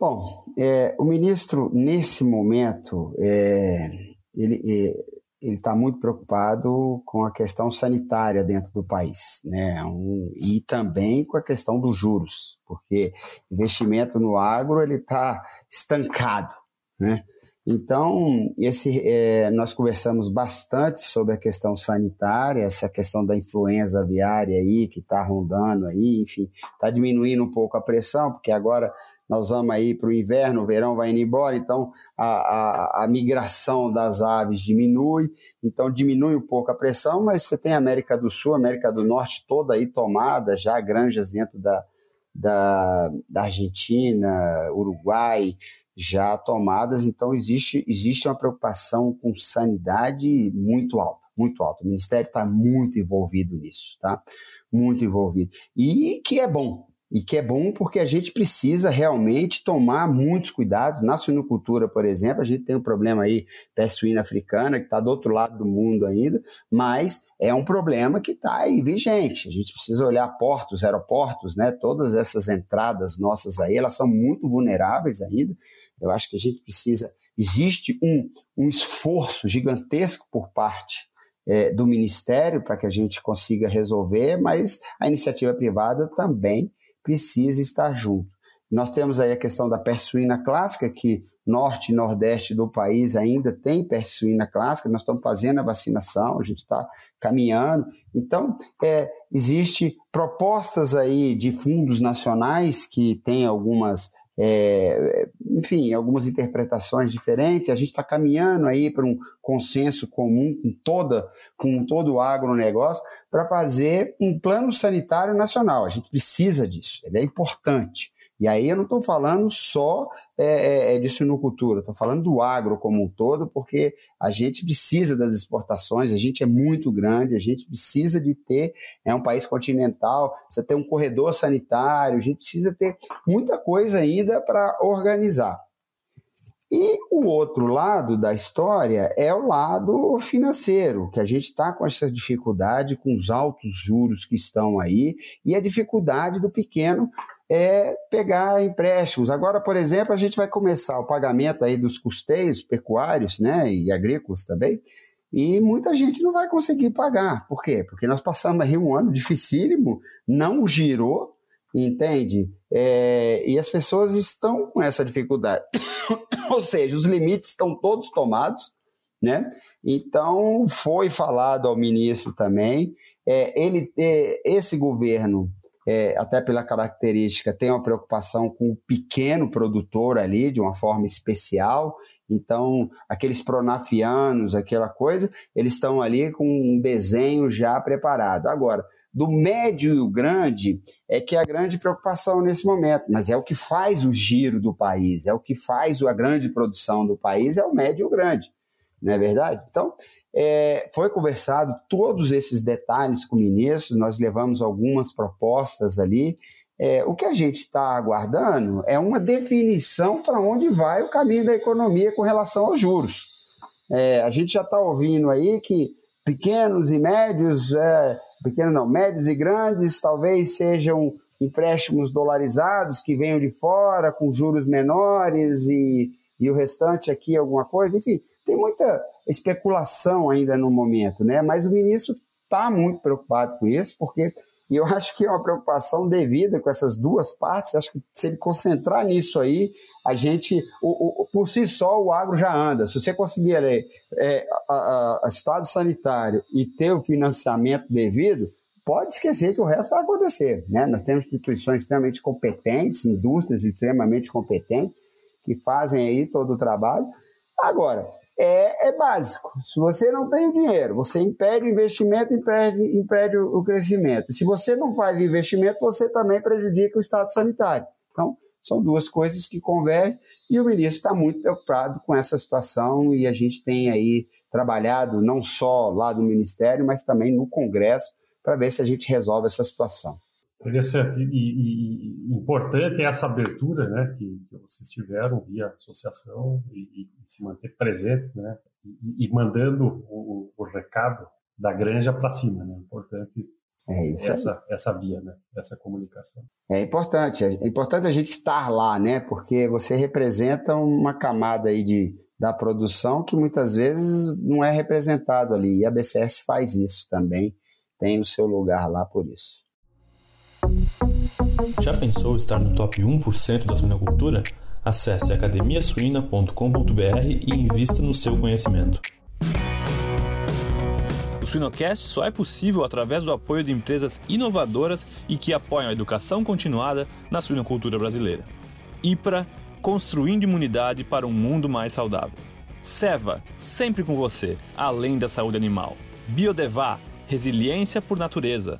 Bom, é, o ministro, nesse momento, é, ele é, está muito preocupado com a questão sanitária dentro do país, né? Um, e também com a questão dos juros, porque investimento no agro ele está estancado, né? Então, esse, é, nós conversamos bastante sobre a questão sanitária, essa questão da influenza aviária aí, que está rondando aí, enfim, está diminuindo um pouco a pressão, porque agora nós vamos aí para o inverno, o verão vai indo embora, então a, a, a, migração das aves diminui, então diminui um pouco a pressão, mas você tem a América do Sul, América do Norte toda aí tomada, já granjas dentro da, da, da Argentina, Uruguai, já tomadas, então existe, existe uma preocupação com sanidade muito alta. muito alta. O Ministério está muito envolvido nisso, tá? Muito envolvido. E que é bom, e que é bom porque a gente precisa realmente tomar muitos cuidados. Na suinocultura, por exemplo, a gente tem um problema aí, peste suína africana, que está do outro lado do mundo ainda, mas é um problema que está aí vigente. A gente precisa olhar portos, aeroportos, né? Todas essas entradas nossas aí, elas são muito vulneráveis ainda. Eu acho que a gente precisa. Existe um, um esforço gigantesco por parte é, do Ministério para que a gente consiga resolver, mas a iniciativa privada também precisa estar junto. Nós temos aí a questão da peste suína clássica, que norte e nordeste do país ainda tem peste suína clássica, nós estamos fazendo a vacinação, a gente está caminhando. Então, é, existe propostas aí de fundos nacionais que têm algumas é, enfim, algumas interpretações diferentes. A gente está caminhando aí para um consenso comum com toda, com todo o agronegócio para fazer um plano sanitário nacional. A gente precisa disso, ele é importante. E aí eu não estou falando só é, é, é de suinocultura, estou falando do agro como um todo, porque a gente precisa das exportações, a gente é muito grande, a gente precisa de ter, é um país continental, precisa ter um corredor sanitário, a gente precisa ter muita coisa ainda para organizar. E o outro lado da história é o lado financeiro, que a gente está com essa dificuldade, com os altos juros que estão aí, e a dificuldade do pequeno é pegar empréstimos. Agora, por exemplo, a gente vai começar o pagamento aí dos custeios pecuários, né, e agrícolas também, e muita gente não vai conseguir pagar. Por quê? Porque nós passamos aí um ano dificílimo, não girou, entende? É, e as pessoas estão com essa dificuldade. <coughs> Ou seja, os limites estão todos tomados, né? Então, foi falado ao ministro também, é, ele, é, esse governo é, até pela característica, tem uma preocupação com o pequeno produtor ali, de uma forma especial. Então, aqueles pronafianos, aquela coisa, eles estão ali com um desenho já preparado. Agora, do médio e o grande é que é a grande preocupação nesse momento, mas é o que faz o giro do país, é o que faz a grande produção do país, é o médio e o grande, não é verdade? Então, é, foi conversado todos esses detalhes com o ministro, nós levamos algumas propostas ali. É, o que a gente está aguardando é uma definição para onde vai o caminho da economia com relação aos juros. É, a gente já está ouvindo aí que pequenos e médios, é, pequenos não, médios e grandes, talvez sejam empréstimos dolarizados que venham de fora com juros menores e, e o restante aqui alguma coisa, enfim, tem muita especulação ainda no momento, né? Mas o ministro está muito preocupado com isso, porque eu <laughs> acho que é uma preocupação devida com essas duas partes. Acho que se ele concentrar nisso aí, a gente, o, o, por si só, o agro já anda. Se você conseguir é, é, a, a, estado sanitário e ter o financiamento devido, pode esquecer que o resto vai acontecer. Né? Nós temos instituições extremamente competentes, indústrias extremamente competentes, que fazem aí todo o trabalho. Agora, é, é básico. Se você não tem o dinheiro, você impede o investimento, impede, impede o crescimento. Se você não faz investimento, você também prejudica o estado sanitário. Então, são duas coisas que convergem e o ministro está muito preocupado com essa situação e a gente tem aí trabalhado não só lá do Ministério, mas também no Congresso para ver se a gente resolve essa situação. Interessante e, e, e, importante é essa abertura, né, que, que vocês tiveram via associação e, e se manter presente, né, e, mandando o, o, recado da granja para cima, né, importante é isso essa, essa via, né, essa comunicação. É importante, é importante a gente estar lá, né, porque você representa uma camada aí de da produção que muitas vezes não é representado ali. E a BCS faz isso também, tem o seu lugar lá por isso. Já pensou estar no top 1% da suinocultura? Acesse academiasuina.com.br e invista no seu conhecimento. O Suinocast só é possível através do apoio de empresas inovadoras e que apoiam a educação continuada na suinocultura brasileira. IPRA, construindo imunidade para um mundo mais saudável. Seva, sempre com você, além da saúde animal. Biodevá, resiliência por natureza.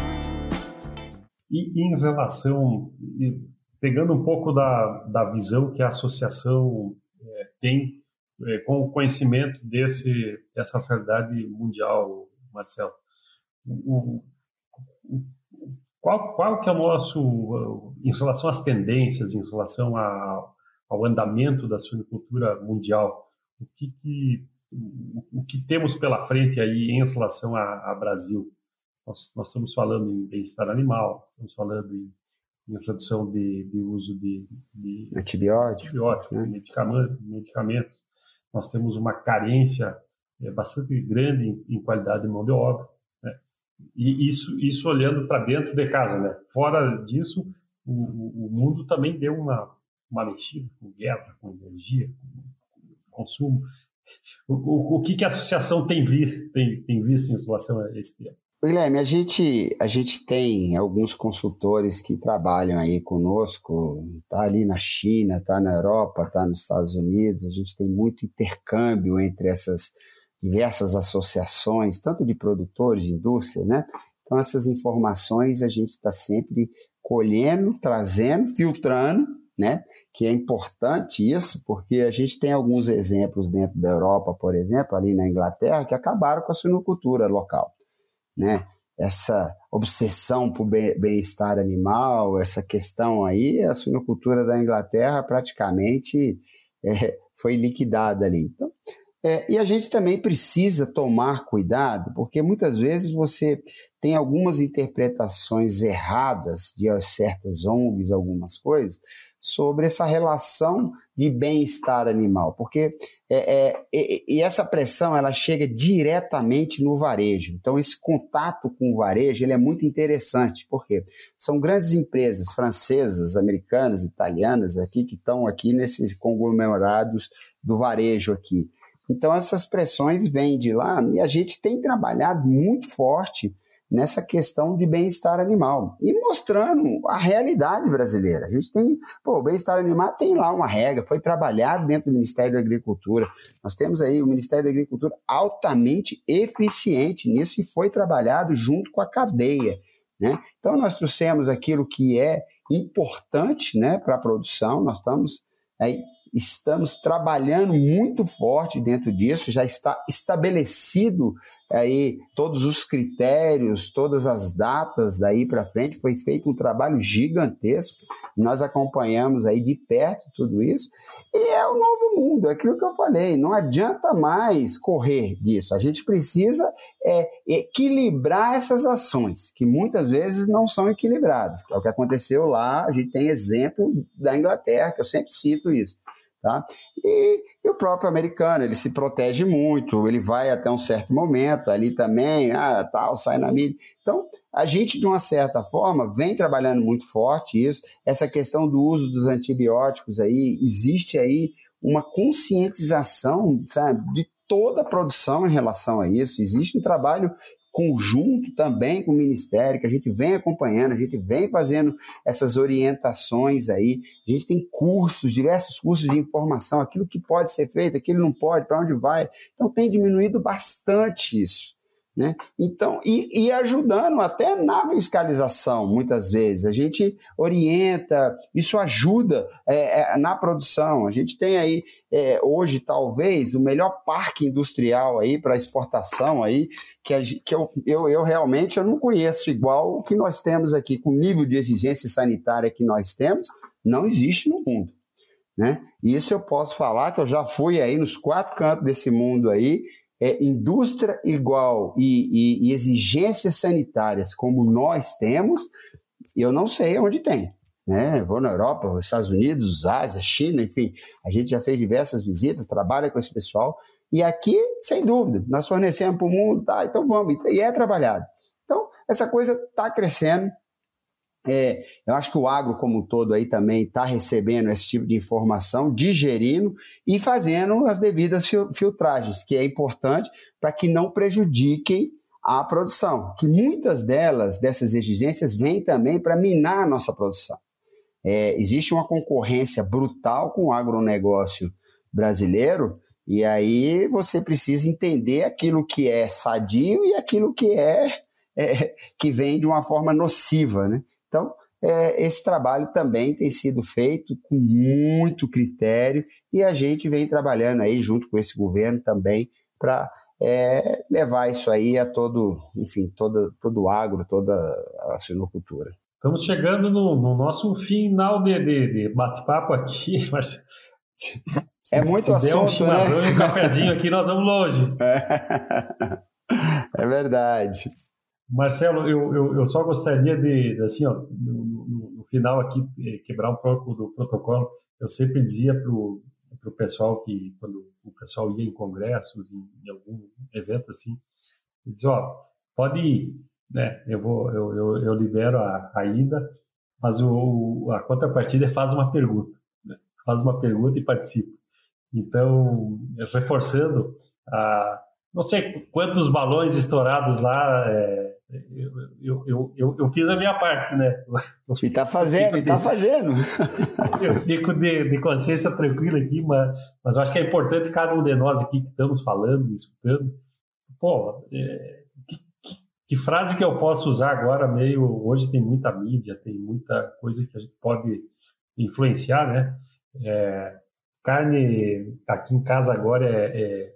E em relação, pegando um pouco da, da visão que a associação é, tem é, com o conhecimento desse, dessa realidade mundial, Marcelo, o, qual, qual que é o nosso, em relação às tendências, em relação a, ao andamento da suinocultura mundial, o que, que o, que temos pela frente aí em relação a, a Brasil? Nós, nós estamos falando em bem-estar animal, estamos falando em, em redução de, de uso de, de antibióticos, antibiótico, né? medicamentos, medicamentos. Nós temos uma carência é, bastante grande em, em, qualidade de mão de obra. Né? E isso, isso olhando para dentro de casa. Né? Fora disso, o, o, mundo também deu uma, uma mexida com guerra, com energia, com consumo. O, o, o que, que a associação tem, vi, tem, tem visto em relação a esse tema? Guilherme, a gente, a gente tem alguns consultores que trabalham aí conosco, tá ali na China, tá na Europa, tá nos Estados Unidos, a gente tem muito intercâmbio entre essas diversas associações, tanto de produtores, indústria, né? Então essas informações a gente está sempre colhendo, trazendo, filtrando, né? Que é importante isso, porque a gente tem alguns exemplos dentro da Europa, por exemplo, ali na Inglaterra, que acabaram com a suinocultura local né? Essa obsessão por bem-estar animal, essa questão aí, a suinocultura da Inglaterra praticamente é, foi liquidada ali. Então, é, e a gente também precisa tomar cuidado, porque muitas vezes você tem algumas interpretações erradas de certas ONGs, algumas coisas, sobre essa relação de bem-estar animal, porque é, é, e, e, essa pressão ela chega diretamente no varejo. Então esse contato com o varejo ele é muito interessante, porque são grandes empresas francesas, americanas, italianas aqui que estão aqui nesses conglomerados do varejo aqui. Então essas pressões vêm de lá e a gente tem trabalhado muito forte nessa questão de bem-estar animal e mostrando a realidade brasileira. A gente tem, pô, o bem-estar animal tem lá uma regra, foi trabalhado dentro do Ministério da Agricultura. Nós temos aí o Ministério da Agricultura altamente eficiente nisso e foi trabalhado junto com a cadeia. Né? Então, nós trouxemos aquilo que é importante né, para a produção, nós estamos aí estamos trabalhando muito forte dentro disso, já está estabelecido aí todos os critérios, todas as datas daí para frente, foi feito um trabalho gigantesco, nós acompanhamos aí de perto tudo isso, e é o novo mundo, é aquilo que eu falei, não adianta mais correr disso, a gente precisa é, equilibrar essas ações, que muitas vezes não são equilibradas, é o que aconteceu lá, a gente tem exemplo da Inglaterra, que eu sempre cito isso, Tá? E, e, o próprio americano, ele se protege muito, ele vai até um certo momento, ali também, ah, tal, sai na mídia. Então, a gente, de uma certa forma, vem trabalhando muito forte isso, essa questão do uso dos antibióticos aí, existe aí uma conscientização, sabe, de toda a produção em relação a isso, existe um trabalho conjunto também com o Ministério, que a gente vem acompanhando, a gente vem fazendo essas orientações aí. A gente tem cursos, diversos cursos de informação, aquilo que pode ser feito, aquilo não pode, para onde vai. Então tem diminuído bastante isso. Né? Então, e, e, ajudando até na fiscalização, muitas vezes. A gente orienta, isso ajuda é, é, na produção. A gente tem aí, é, hoje, talvez, o melhor parque industrial aí para exportação aí, que, a, que eu, eu, eu, realmente eu não conheço igual o que nós temos aqui, com o nível de exigência sanitária que nós temos, não existe no mundo. Né? Isso eu posso falar que eu já fui aí nos quatro cantos desse mundo aí é, indústria igual e, e, e, exigências sanitárias como nós temos, eu não sei onde tem. Né? Vou na Europa, Estados Unidos, Ásia, China, enfim, a gente já fez diversas visitas, trabalha com esse pessoal, e aqui, sem dúvida, nós fornecemos para o mundo, tá, então vamos, e é trabalhado. Então, essa coisa está crescendo, É, eu acho que o agro como um todo aí também está recebendo esse tipo de informação, digerindo e fazendo as devidas filtragens, que é importante para que não prejudiquem a produção, que muitas delas, dessas exigências, vêm também para minar a nossa produção. É, existe uma concorrência brutal com o agronegócio brasileiro, e aí você precisa entender aquilo que é sadio e aquilo que é, <laughs> é que vem de uma forma nociva, né? Então, é, esse trabalho também tem sido feito com muito critério e a gente vem trabalhando aí junto com esse governo também para é, levar isso aí a todo, enfim, todo, todo o agro, toda a sinocultura. Estamos chegando no, no nosso final de, de, de bate-papo aqui, <laughs> Marcelo. É muito se assunto, um né? um cafezinho aqui, nós vamos longe. É, <laughs> é verdade. Marcelo, eu, eu, eu, só gostaria de, assim, ó, no, no, no, final aqui, eh, quebrar um pouco do protocolo. Eu sempre dizia para o pessoal que, quando o pessoal ia em congressos, em, em algum evento assim, dizia, ó, pode ir, né? Eu, vou, eu, eu, eu libero a, a ida, mas o, a contrapartida é faz uma pergunta. Né? Faz uma pergunta e participa. Então, reforçando, a, não sei quantos balões estourados lá, é, eu, eu, eu, eu, fiz a minha parte, né? E tá fazendo, e tá fazendo. <laughs> Eu fico de, de consciência tranquila aqui, mas, mas eu acho que é importante cada um de nós aqui que estamos falando, escutando. Pô, é, que, que, que, frase que eu posso usar agora, meio. Hoje tem muita mídia, tem muita coisa que a gente pode influenciar, né? É, carne aqui em casa agora é, é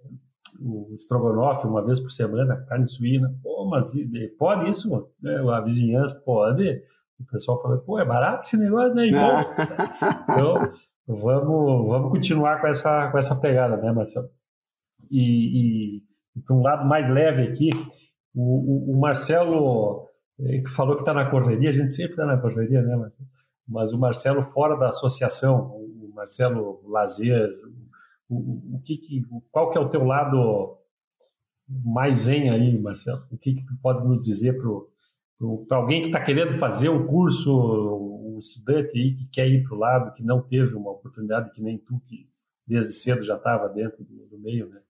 o estrogonofe uma vez por semana, carne suína. Pô, mas pode isso? É, a vizinhança pode? O pessoal fala, pô, é barato esse negócio, né? <laughs> então, vamos, vamos continuar com essa, com essa pegada, né, Marcelo? E, e, e para um lado mais leve aqui, o, o, o Marcelo eh, que falou que está na correria, a gente sempre está na correria, né, Marcelo? Mas o Marcelo fora da associação, o Marcelo Lazer, o, o que, que, qual que é o teu lado mais zen aí, Marcelo? O que, que tu pode nos dizer para alguém que está querendo fazer um curso, um estudante aí que quer ir para o lado, que não teve uma oportunidade que nem tu, que desde cedo já estava dentro do, do, meio, né?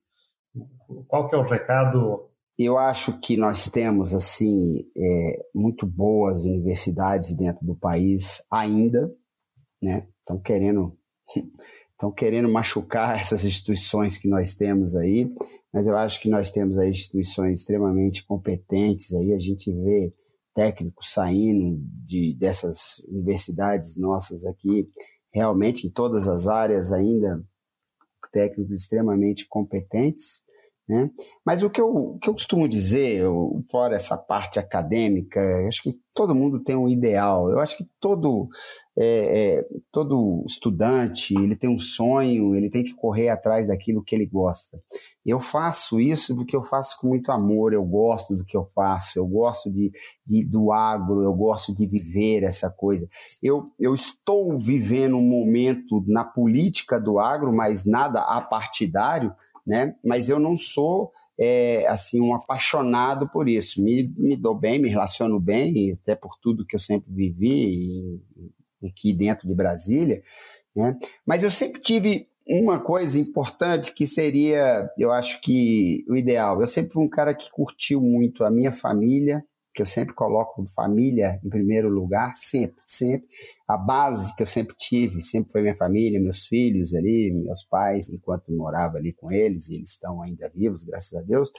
Qual que é o recado? Eu acho que nós temos, assim, é, muito boas universidades dentro do país ainda, né? Estão querendo estão querendo machucar <laughs> essas instituições que nós temos aí, mas eu acho que nós temos aí instituições extremamente competentes aí, a gente vê técnicos saindo de, dessas universidades nossas aqui, realmente em todas as áreas ainda, técnicos extremamente competentes, né? Mas o que, eu, o que eu costumo dizer, eu, fora essa parte acadêmica, acho que todo mundo tem um ideal. Eu acho que todo, é, é, todo estudante ele tem um sonho, ele tem que correr atrás daquilo que ele gosta. Eu faço isso porque eu faço com muito amor, eu gosto do que eu faço, eu gosto de, de do agro, eu gosto de viver essa coisa. Eu, eu estou vivendo um momento na política do agro, mas nada apartidário, né? Mas eu não sou é, assim um apaixonado por isso. Me, me dou bem, me relaciono bem, até por tudo que eu sempre vivi aqui dentro de Brasília, né? Mas eu sempre tive uma coisa importante que seria, eu acho que o ideal. Eu sempre fui um cara que curtiu muito a minha família, que eu sempre coloco família em primeiro lugar, sempre, sempre. A base que eu sempre tive, sempre foi minha família, meus filhos ali, meus pais, enquanto morava ali com eles, e eles estão ainda vivos, graças a Deus.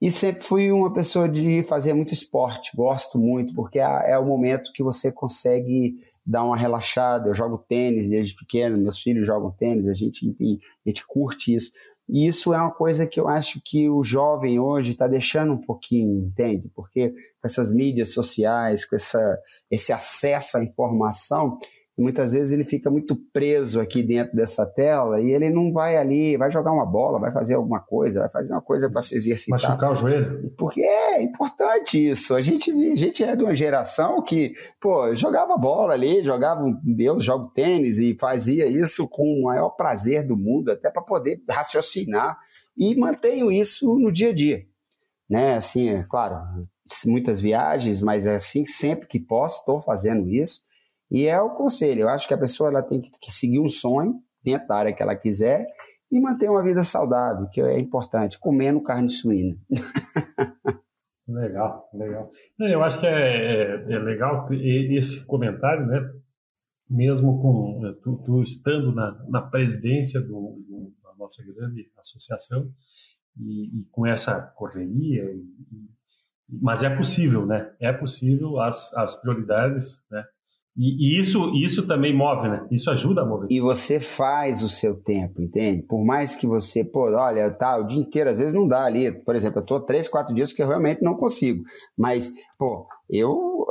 E sempre fui uma pessoa de fazer muito esporte, gosto muito, porque é, é o momento que você consegue dar uma relaxada. Eu jogo tênis desde pequeno, meus filhos jogam tênis, a gente, enfim, a gente curte isso. E isso é uma coisa que eu acho que o jovem hoje está deixando um pouquinho, entende? Porque com essas mídias sociais, com essa, esse acesso à informação, muitas vezes ele fica muito preso aqui dentro dessa tela e ele não vai ali, vai jogar uma bola, vai fazer alguma coisa, vai fazer uma coisa para se exercitar. Machucar o joelho. Porque é importante isso. A gente, a gente é de uma geração que, pô, jogava bola ali, jogava, Deus, joga tênis e fazia isso com o maior prazer do mundo, até para poder raciocinar. E mantenho isso no dia a dia. Né? Assim, é claro, muitas viagens, mas é assim sempre que posso, estou fazendo isso. E é o conselho. Eu acho que a pessoa ela tem que seguir um sonho dentro da área que ela quiser e manter uma vida saudável, que é importante, comendo carne suína. <laughs> legal, legal. Eu acho que é, é, é legal esse comentário, né? Mesmo com tu, tu estando na, na presidência do, do, da nossa grande associação e, e com essa correria, e, mas é possível, né? É possível as, as prioridades, né? E, e, isso, isso também move, né? Isso ajuda a mover. E você faz o seu tempo, entende? Por mais que você, pô, olha, tá, o dia inteiro, às vezes não dá ali. Por exemplo, eu tô três, quatro dias que eu realmente não consigo. Mas, pô, eu,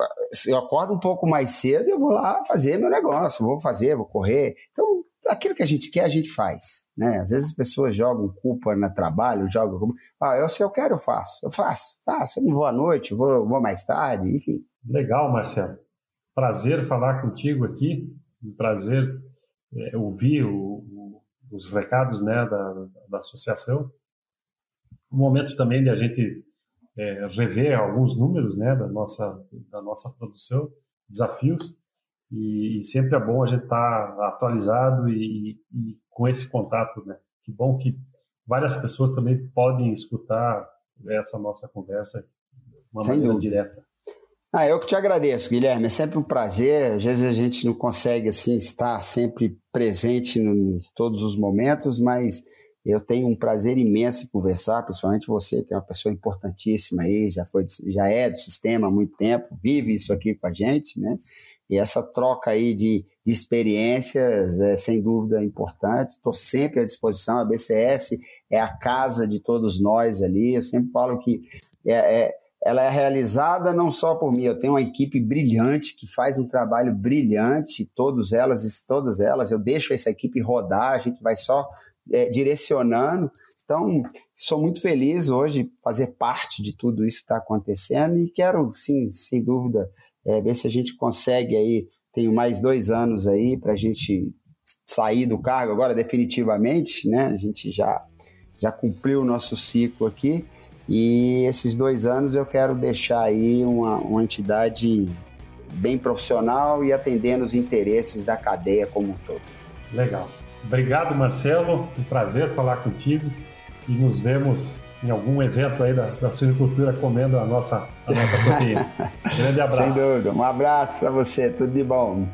eu acordo um pouco mais cedo e eu vou lá fazer meu negócio, vou fazer, vou correr. Então, aquilo que a gente quer, a gente faz, né? Às vezes as pessoas jogam culpa no trabalho, jogam culpa. Ah, eu, se eu quero, eu faço. Eu faço. Faço. Eu não vou à noite, vou, vou mais tarde, enfim. Legal, Marcelo prazer falar contigo aqui, um prazer é, ouvir o, o, os recados né, da, da associação. Um momento também de a gente é, rever alguns números né, da, nossa, da nossa produção, desafios, e, e sempre é bom a gente estar tá atualizado e, e, com esse contato. Né? Que bom que várias pessoas também podem escutar essa nossa conversa de uma Sem maneira dúvida. direta. Ah, eu que te agradeço, Guilherme. É sempre um prazer. Às vezes a gente não consegue assim estar sempre presente em todos os momentos, mas eu tenho um prazer imenso em conversar, principalmente você, que é uma pessoa importantíssima aí, já foi, já é do sistema há muito tempo, vive isso aqui com a gente, né? E essa troca aí de experiências é sem dúvida importante. Estou sempre à disposição. A BCS é a casa de todos nós ali. Eu sempre falo que é, é ela é realizada não só por mim, eu tenho uma equipe brilhante que faz um trabalho brilhante, todas elas, todas elas, eu deixo essa equipe rodar, a gente vai só é, direcionando. Então, sou muito feliz hoje fazer parte de tudo isso que está acontecendo e quero, sim, sem dúvida, é, ver se a gente consegue aí, tenho mais dois anos aí para a gente sair do cargo agora definitivamente, né? A gente já, já cumpriu o nosso ciclo aqui e esses dois anos eu quero deixar aí uma, uma entidade bem profissional e atendendo os interesses da cadeia como um todo. Legal. Obrigado, Marcelo. Um prazer falar contigo e nos vemos em algum evento aí da, da suinocultura comendo a nossa, a nossa proteína. <laughs> Grande abraço. Sem dúvida. Um abraço para você. Tudo de bom.